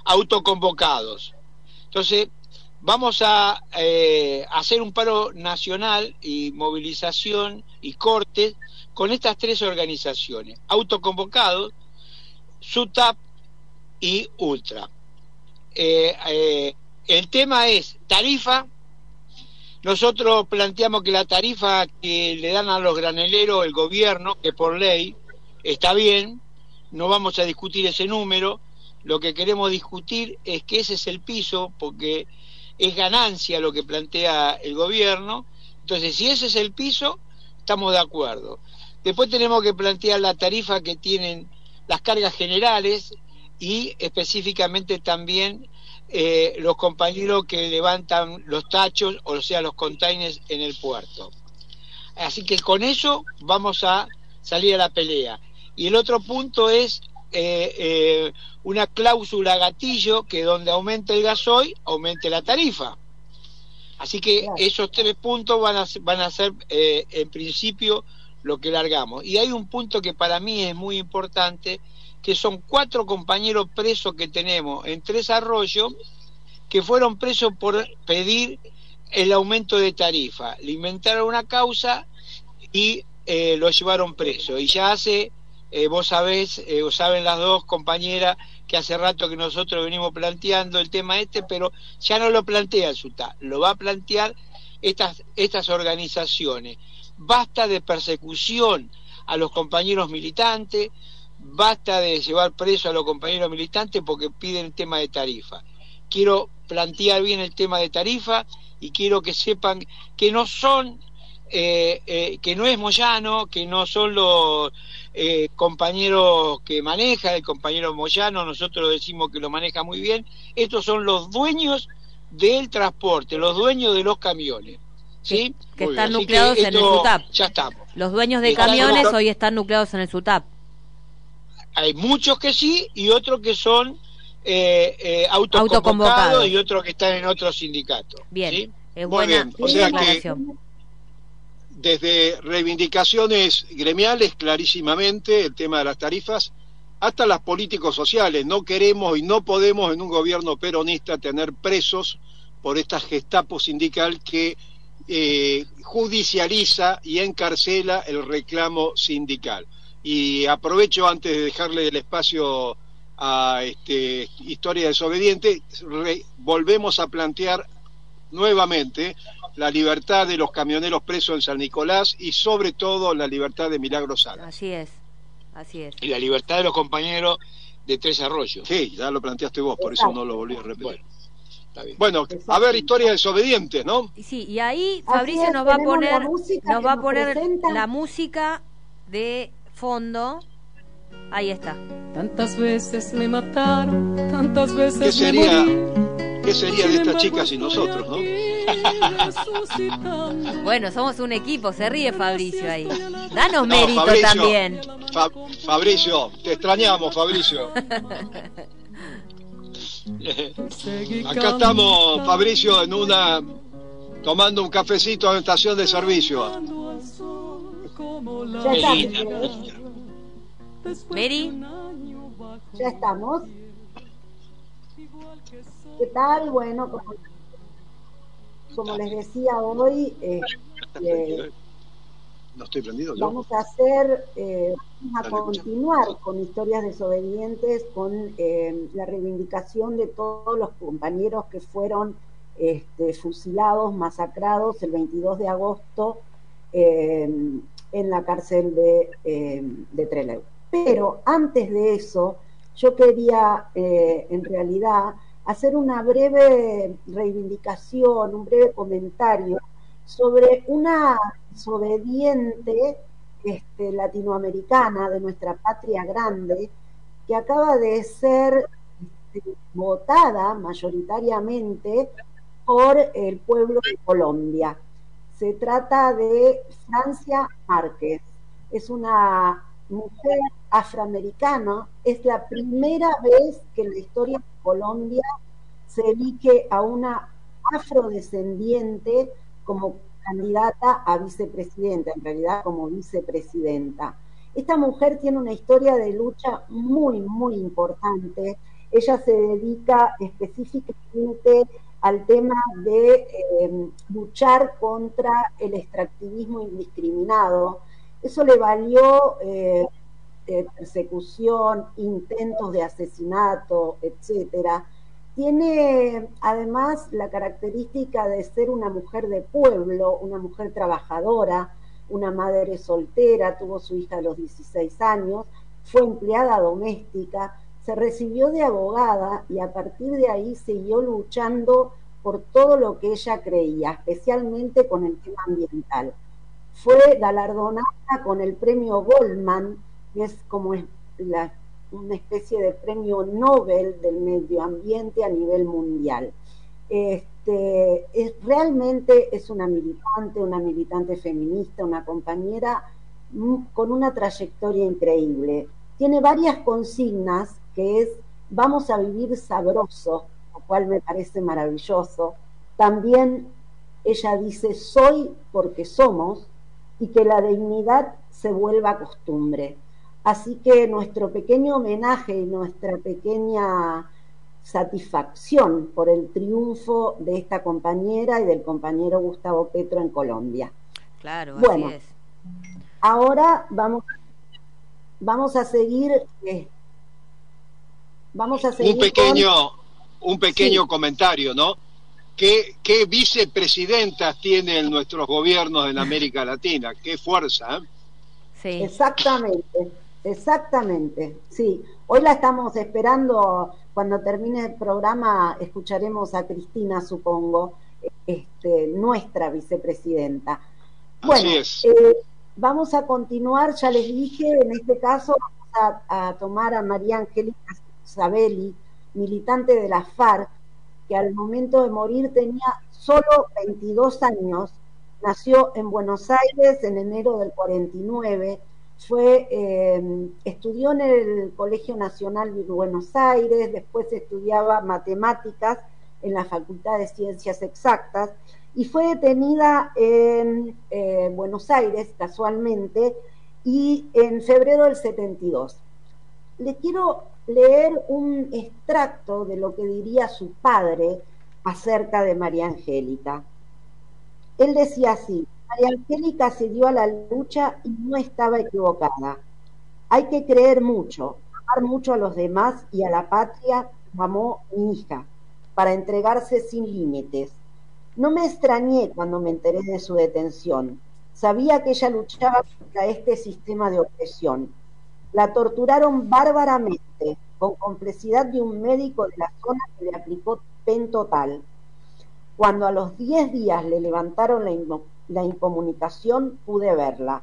autoconvocados. Entonces, vamos a eh, hacer un paro nacional y movilización y cortes con estas tres organizaciones, autoconvocados, SUTAP y Ultra. Eh, eh, el tema es tarifa. Nosotros planteamos que la tarifa que le dan a los graneleros el gobierno, que por ley está bien, no vamos a discutir ese número, lo que queremos discutir es que ese es el piso, porque es ganancia lo que plantea el gobierno, entonces si ese es el piso, estamos de acuerdo. Después tenemos que plantear la tarifa que tienen las cargas generales y específicamente también eh, los compañeros que levantan los tachos, o sea, los containers en el puerto. Así que con eso vamos a salir a la pelea. Y el otro punto es eh, eh, una cláusula gatillo que donde aumente el gasoil, aumente la tarifa. Así que Claro. esos tres puntos van a ser, van a ser eh, en principio lo que largamos. Y hay un punto que para mí es muy importante, que son cuatro compañeros presos que tenemos en Tres Arroyos, que fueron presos por pedir el aumento de tarifa. Le inventaron una causa y eh, lo llevaron preso. Y ya hace, eh, vos sabés, eh, o saben las dos compañeras, que hace rato que nosotros venimos planteando el tema este, pero ya no lo plantea el SUTA, lo va a plantear estas, estas organizaciones. Basta de persecución a los compañeros militantes, basta de llevar preso a los compañeros militantes porque piden el tema de tarifa. Quiero plantear bien el tema de tarifa y quiero que sepan que no son eh, eh, que no es Moyano, que no son los eh, compañeros que maneja, el compañero Moyano, nosotros decimos que lo maneja muy bien, estos son los dueños del transporte, los dueños de los camiones. ¿sí? Que están nucleados en el SUTAP. Ya estamos. Los dueños de camiones hoy están nucleados en el SUTAP. Hay muchos que sí y otros que son eh, eh, autoconvocados y otros que están en otros sindicatos. Bien, es Muy bien. O sea que desde reivindicaciones gremiales clarísimamente el tema de las tarifas hasta las políticos sociales. No queremos y no podemos en un gobierno peronista tener presos por esta gestapo sindical que eh, judicializa y encarcela el reclamo sindical. Y aprovecho antes de dejarle el espacio a este, Historia Desobediente, volvemos a plantear nuevamente la libertad de los camioneros presos en San Nicolás y sobre todo la libertad de Milagro Salas. Así es, así es. Y la libertad de los compañeros de Tres Arroyos. Sí, ya lo planteaste vos, por eso no lo volví a repetir. Bueno, a ver, historia desobediente, ¿no? Sí, y ahí Fabricio nos va a poner, nos va a poner la música de fondo. Ahí está. Tantas veces me mataron, tantas veces ¿Qué sería, ¿Qué sería de estas chicas y nosotros, no? bueno, somos un equipo, se ríe Fabricio ahí. Danos mérito también. Fabricio, te extrañamos, Fabricio. Acá estamos, Fabricio, en una tomando un cafecito en estación de servicio. Mary. Ya estamos. ¿Qué tal? Bueno, como, les decía hoy, eh, no estoy prendido. Vamos a hacer, eh, a continuar con historias desobedientes, con eh, la reivindicación de todos los compañeros que fueron este, fusilados, masacrados el 22 de agosto eh, en la cárcel de, de Trelew. Pero antes de eso, yo quería en realidad hacer una breve reivindicación, un breve comentario sobre una desobediente este, latinoamericana de nuestra patria grande que acaba de ser este, votada mayoritariamente por el pueblo de Colombia. Se trata de Francia Márquez. Es una mujer afroamericana. Es la primera vez que en la historia de Colombia se elige a una afrodescendiente como candidata a vicepresidenta, en realidad como vicepresidenta. Esta mujer tiene una historia de lucha muy, muy importante. Ella se dedica específicamente al tema de eh, luchar contra el extractivismo indiscriminado. Eso le valió eh, eh, persecución, intentos de asesinato, etcétera. Tiene además la característica de ser una mujer de pueblo, una mujer trabajadora, una madre soltera, tuvo su hija a los 16 años, fue empleada doméstica, se recibió de abogada y a partir de ahí siguió luchando por todo lo que ella creía, especialmente con el tema ambiental. Fue galardonada con el premio Goldman, es como una especie de premio Nobel del medio ambiente a nivel mundial. Este, es, realmente es una militante, una militante feminista, una compañera con una trayectoria increíble. Tiene varias consignas que es vamos a vivir sabroso, lo cual me parece maravilloso. También ella dice soy porque somos y que la dignidad se vuelva costumbre. Así que nuestro pequeño homenaje y nuestra pequeña satisfacción por el triunfo de esta compañera y del compañero Gustavo Petro en Colombia. Claro, bueno, así es. Ahora vamos, vamos a seguir. Eh, vamos a seguir. Un pequeño, un pequeño comentario, ¿no? ¿Qué, ¿Qué vicepresidentas tienen nuestros gobiernos en América Latina? ¡Qué fuerza! ¿eh? Sí. Exactamente. Exactamente, sí. Hoy la estamos esperando, cuando termine el programa escucharemos a Cristina, supongo, este, nuestra vicepresidenta. Bueno, Así es. eh, vamos a continuar, ya les dije, en este caso vamos a, a tomar a María Angélica Sabelli, militante de la FARC, que al momento de morir tenía solo 22 años, nació en Buenos Aires en enero del 49, eh, estudió en el Colegio Nacional de Buenos Aires, después estudiaba matemáticas en la Facultad de Ciencias Exactas y fue detenida en eh, Buenos Aires casualmente y en febrero del 72. Le quiero leer un extracto de lo que diría su padre acerca de María Angélica. Él decía así, María Angélica se dio a la lucha y no estaba equivocada. Hay que creer mucho, amar mucho a los demás y a la patria amó mi hija, para entregarse sin límites. No me extrañé cuando me enteré de su detención. Sabía que ella luchaba contra este sistema de opresión. La torturaron bárbaramente, con complicidad de un médico de la zona que le aplicó pen total. Cuando a los 10 días le levantaron la, la incomunicación, pude verla.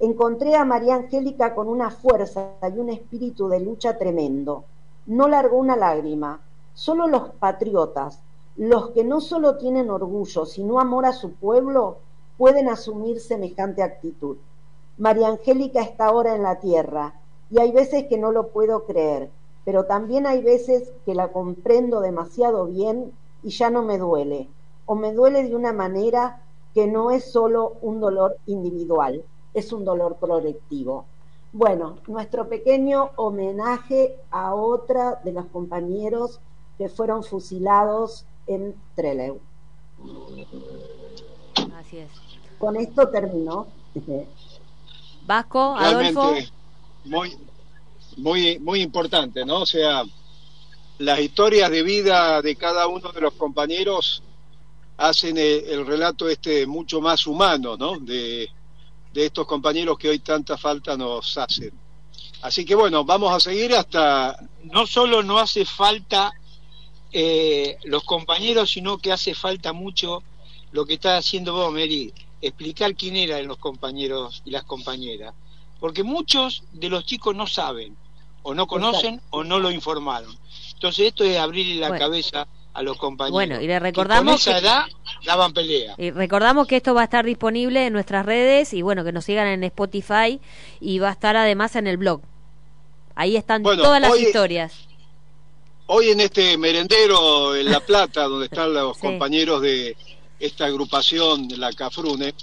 Encontré a María Angélica con una fuerza y un espíritu de lucha tremendo. No largó una lágrima. Solo los patriotas, los que no solo tienen orgullo, sino amor a su pueblo, pueden asumir semejante actitud. María Angélica está ahora en la tierra y hay veces que no lo puedo creer, pero también hay veces que la comprendo demasiado bien y ya no me duele, o me duele de una manera que no es solo un dolor individual, es un dolor colectivo. Bueno, nuestro pequeño homenaje a otra de los compañeros que fueron fusilados en Trelew. Así es. Con esto terminó. Vasco, Adolfo. realmente muy, muy, muy importante, ¿no? O sea, las historias de vida de cada uno de los compañeros hacen el, el relato este mucho más humano, ¿no? De, de estos compañeros que hoy tanta falta nos hacen. Así que bueno, vamos a seguir hasta no solo no hace falta eh, los compañeros, sino que hace falta mucho lo que está haciendo vos, Mary, explicar quién eran los compañeros y las compañeras. Porque muchos de los chicos no saben, o no conocen, Exacto. o no lo informaron. Entonces esto es abrirle la Bueno. cabeza a los compañeros. Bueno, y le que recordamos con esa que- edad daban pelea. Y recordamos que esto va a estar disponible en nuestras redes y bueno, que nos sigan en Spotify y va a estar además en el blog. Ahí están Bueno, todas las hoy- historias. Hoy en este merendero en La Plata, donde están los Sí. compañeros de esta agrupación, la Cafrune,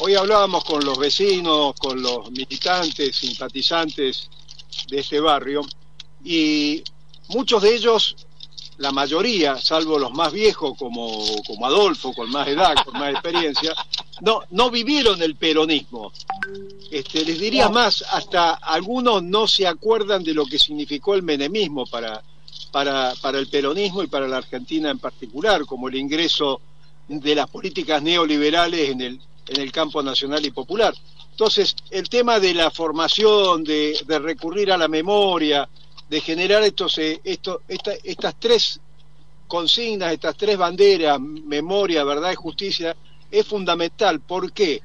hoy hablábamos con los vecinos, con los militantes, simpatizantes de este barrio, y muchos de ellos, la mayoría, salvo los más viejos como, como Adolfo, con más edad, con más experiencia, no, no vivieron el peronismo. Este, les diría más, hasta algunos no se acuerdan de lo que significó el menemismo para, para, para el peronismo y para la Argentina en particular, como el ingreso de las políticas neoliberales en el, en el campo nacional y popular. Entonces, el tema de la formación, de, de recurrir a la memoria, de generar estos, eh, esto- esta- estas tres consignas, estas tres banderas, memoria, verdad y justicia, es fundamental. ¿Por qué?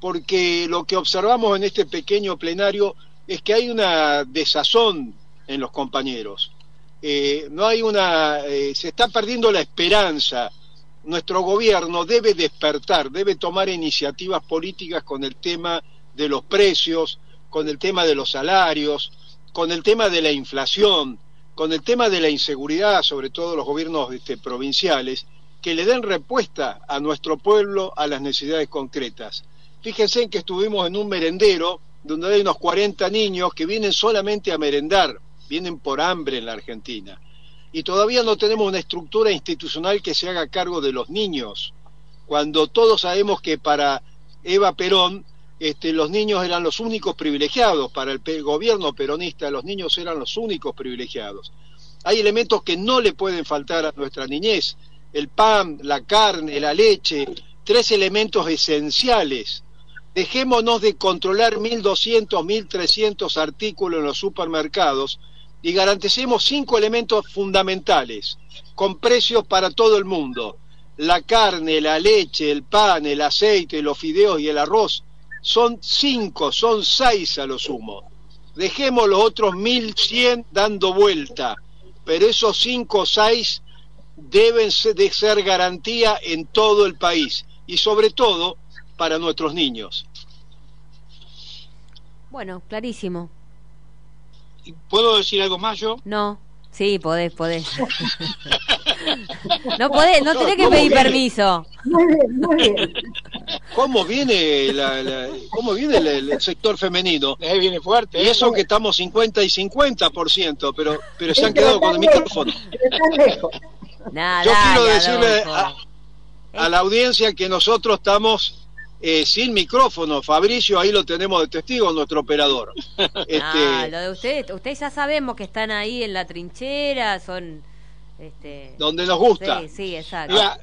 Porque lo que observamos en este pequeño plenario es que hay una desazón en los compañeros. Eh, no hay una, eh, se está perdiendo la esperanza. Nuestro gobierno debe despertar, debe tomar iniciativas políticas con el tema de los precios, con el tema de los salarios, con el tema de la inflación, con el tema de la inseguridad, sobre todo los gobiernos este, provinciales, que le den respuesta a nuestro pueblo a las necesidades concretas. Fíjense en que estuvimos en un merendero donde hay unos 40 niños que vienen solamente a merendar, vienen por hambre en la Argentina. Y todavía no tenemos una estructura institucional que se haga cargo de los niños, cuando todos sabemos que para Eva Perón este, los niños eran los únicos privilegiados, para el gobierno peronista los niños eran los únicos privilegiados. Hay elementos que no le pueden faltar a nuestra niñez, el pan, la carne, la leche, tres elementos esenciales. Dejémonos de controlar 1.200, 1.300 artículos en los supermercados y garanticemos cinco elementos fundamentales, con precios para todo el mundo. la carne, la leche, el pan, el aceite, los fideos y el arroz son cinco, son seis a lo sumo. Dejemos los otros 1100 dando vuelta, pero esos cinco o seis deben de ser garantía en todo el país y sobre todo para nuestros niños. Bueno, clarísimo. ¿Puedo decir algo más yo? No. Sí, podés, podés. no podés, no tenés que pedir permiso. Muy bien, muy bien. ¿Cómo viene, la, la- cómo viene el, el sector femenino? Eh, viene fuerte. Y ¿eh? eso que estamos 50 y 50%, pero, pero se han quedado con el micrófono. Nada, Yo quiero decirle a la audiencia que nosotros estamos eh, sin micrófono. Fabricio, ahí lo tenemos de testigo, nuestro operador. Este, Ah, lo de ustedes, ustedes ya sabemos que están ahí en la trinchera, son... Este, donde nos gusta. Sí, sí, exacto. Mira,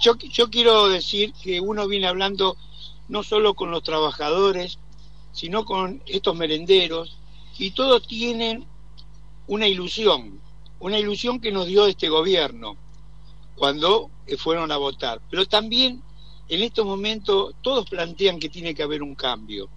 yo, yo quiero decir que uno viene hablando no solo con los trabajadores, sino con estos merenderos, y todos tienen una ilusión, una ilusión que nos dio este gobierno cuando fueron a votar. Pero también en estos momentos todos plantean que tiene que haber un cambio,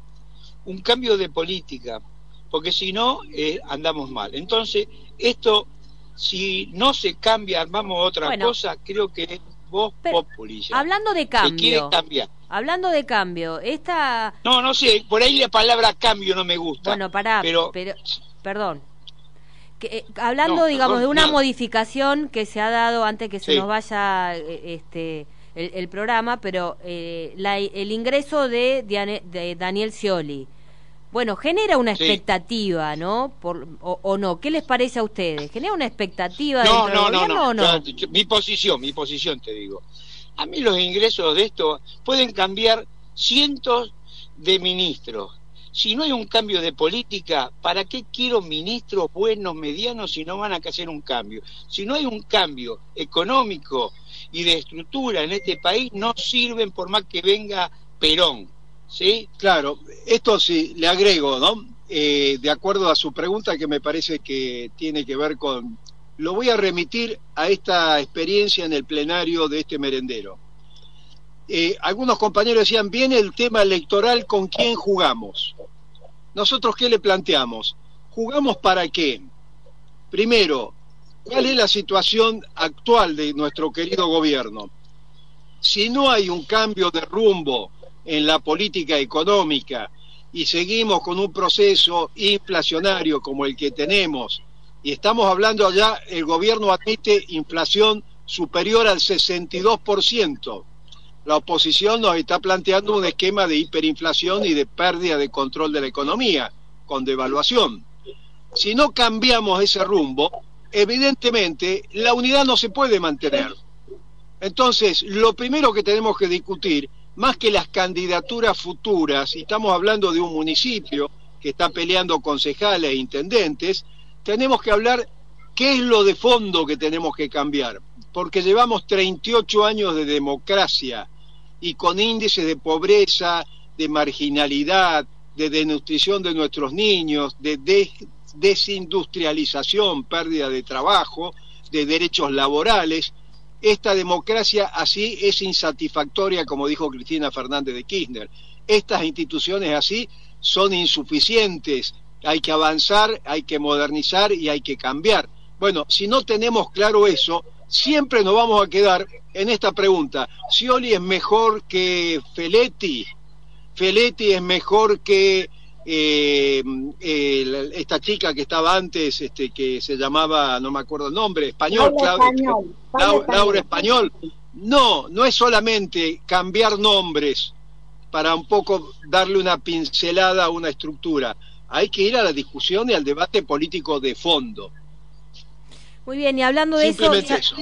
un cambio de política, porque si no eh, andamos mal. Entonces, esto, si no se cambia, armamos otra Bueno. cosa, creo que es vos populi. Hablando de cambio, cambiar. hablando de cambio, esta... No, no sé, por ahí la palabra cambio no me gusta. Bueno, pará, pero, pero, perdón. Que, eh, hablando, No, digamos, perdón, de una modificación que se ha dado antes que se Sí. nos vaya eh, este el, el programa, pero eh, la- el ingreso de, Diane- de Daniel Scioli, bueno, genera una Sí. expectativa, ¿no? Por, o, o no? ¿Qué les parece a ustedes? ¿Genera una expectativa no, no, no, no, o no? Yo- yo- mi posición, mi posición te digo. A mí los ingresos de esto pueden cambiar cientos de ministros. Si no hay un cambio de política, ¿para qué quiero ministros buenos, medianos, si no van a hacer un cambio? Si no hay un cambio económico y de estructura en este país, no sirven por más que venga Perón. ¿Sí? Claro, esto sí, le agrego, ¿no? Eh, de acuerdo a su pregunta que me parece que tiene que ver con... Lo voy a remitir a esta experiencia en el plenario de este merendero. Eh, algunos compañeros decían, viene el tema electoral, ¿con quién jugamos? Nosotros, ¿qué le planteamos? ¿Jugamos para qué? Primero, ¿cuál es la situación actual de nuestro querido gobierno? Si no hay un cambio de rumbo en la política económica y seguimos con un proceso inflacionario como el que tenemos, y estamos hablando allá, el gobierno admite inflación superior al 62%. La oposición nos está planteando un esquema de hiperinflación y de pérdida de control de la economía, con devaluación. Si no cambiamos ese rumbo, evidentemente la unidad no se puede mantener. Entonces, lo primero que tenemos que discutir, más que las candidaturas futuras, y estamos hablando de un municipio que está peleando concejales e intendentes, tenemos que hablar qué es lo de fondo que tenemos que cambiar, porque llevamos 38 años de democracia y con índices de pobreza, de marginalidad, de desnutrición de nuestros niños, de des- desindustrialización, pérdida de trabajo, de derechos laborales. Esta democracia así es insatisfactoria, como dijo Cristina Fernández de Kirchner. Estas instituciones así son insuficientes. Hay que avanzar, hay que modernizar y hay que cambiar. Bueno, si no tenemos claro eso, siempre nos vamos a quedar en esta pregunta. ¿Scioli es mejor que Feletti? ¿Feletti es mejor que eh, eh, la- esta chica que estaba antes, este, que se llamaba, no me acuerdo el nombre, español, Claudia- Español, Laura Español. No, no es solamente cambiar nombres para un poco darle una pincelada a una estructura. Hay que ir a la discusión y al debate político de fondo. Muy bien, y hablando de eso, Simplemente ya, eso.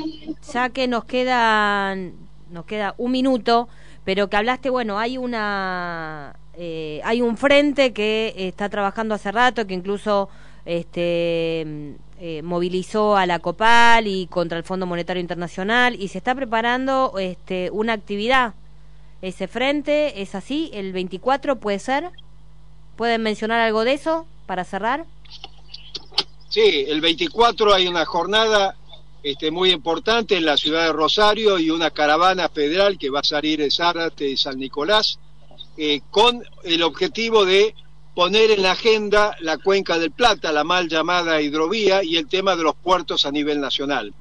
ya que nos quedan nos queda un minuto, pero que hablaste, bueno, hay una eh, hay un frente que está trabajando hace rato, que incluso este mm, eh, movilizó a la Copal y contra el Fondo Monetario Internacional y se está preparando este una actividad. Ese frente es así, el 24 puede ser. ¿Pueden mencionar algo de eso para cerrar? Sí, el 24 hay una jornada este, muy importante en la ciudad de Rosario y una caravana federal que va a salir de Zárate y San Nicolás, eh, con el objetivo de poner en la agenda la cuenca del Plata, la mal llamada hidrovía, y el tema de los puertos a nivel nacional.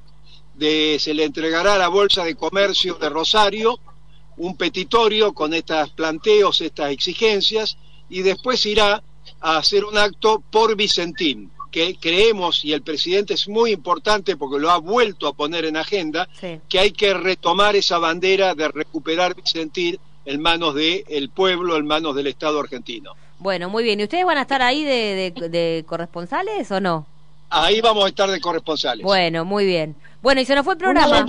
De, se le entregará a la Bolsa de Comercio de Rosario un petitorio con estos planteos, estas exigencias, y después irá a hacer un acto por Vicentín, que creemos, y el presidente es muy importante porque lo ha vuelto a poner en agenda, Sí. que hay que retomar esa bandera de recuperar Vicentín en manos del pueblo, en manos del Estado argentino. Bueno, muy bien. ¿Y ustedes van a estar ahí de, de- de corresponsales o no? Ahí vamos a estar de corresponsales. Bueno, muy bien. Bueno, y se nos fue el programa.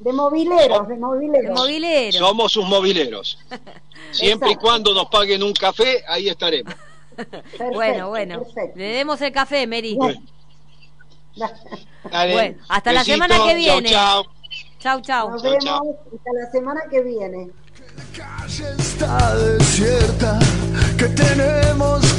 De mobileros, de De mobileros. movilero. Somos sus mobileros. Siempre y cuando nos paguen un café, ahí estaremos. Perfecto, bueno, bueno. perfecto. Le demos el café, Mary. Bueno. Dale, Bueno, hasta la semana que viene. chau. Chau, chau. Nos Chao, vemos chao. hasta la semana que viene. Calle está desierta, que tenemos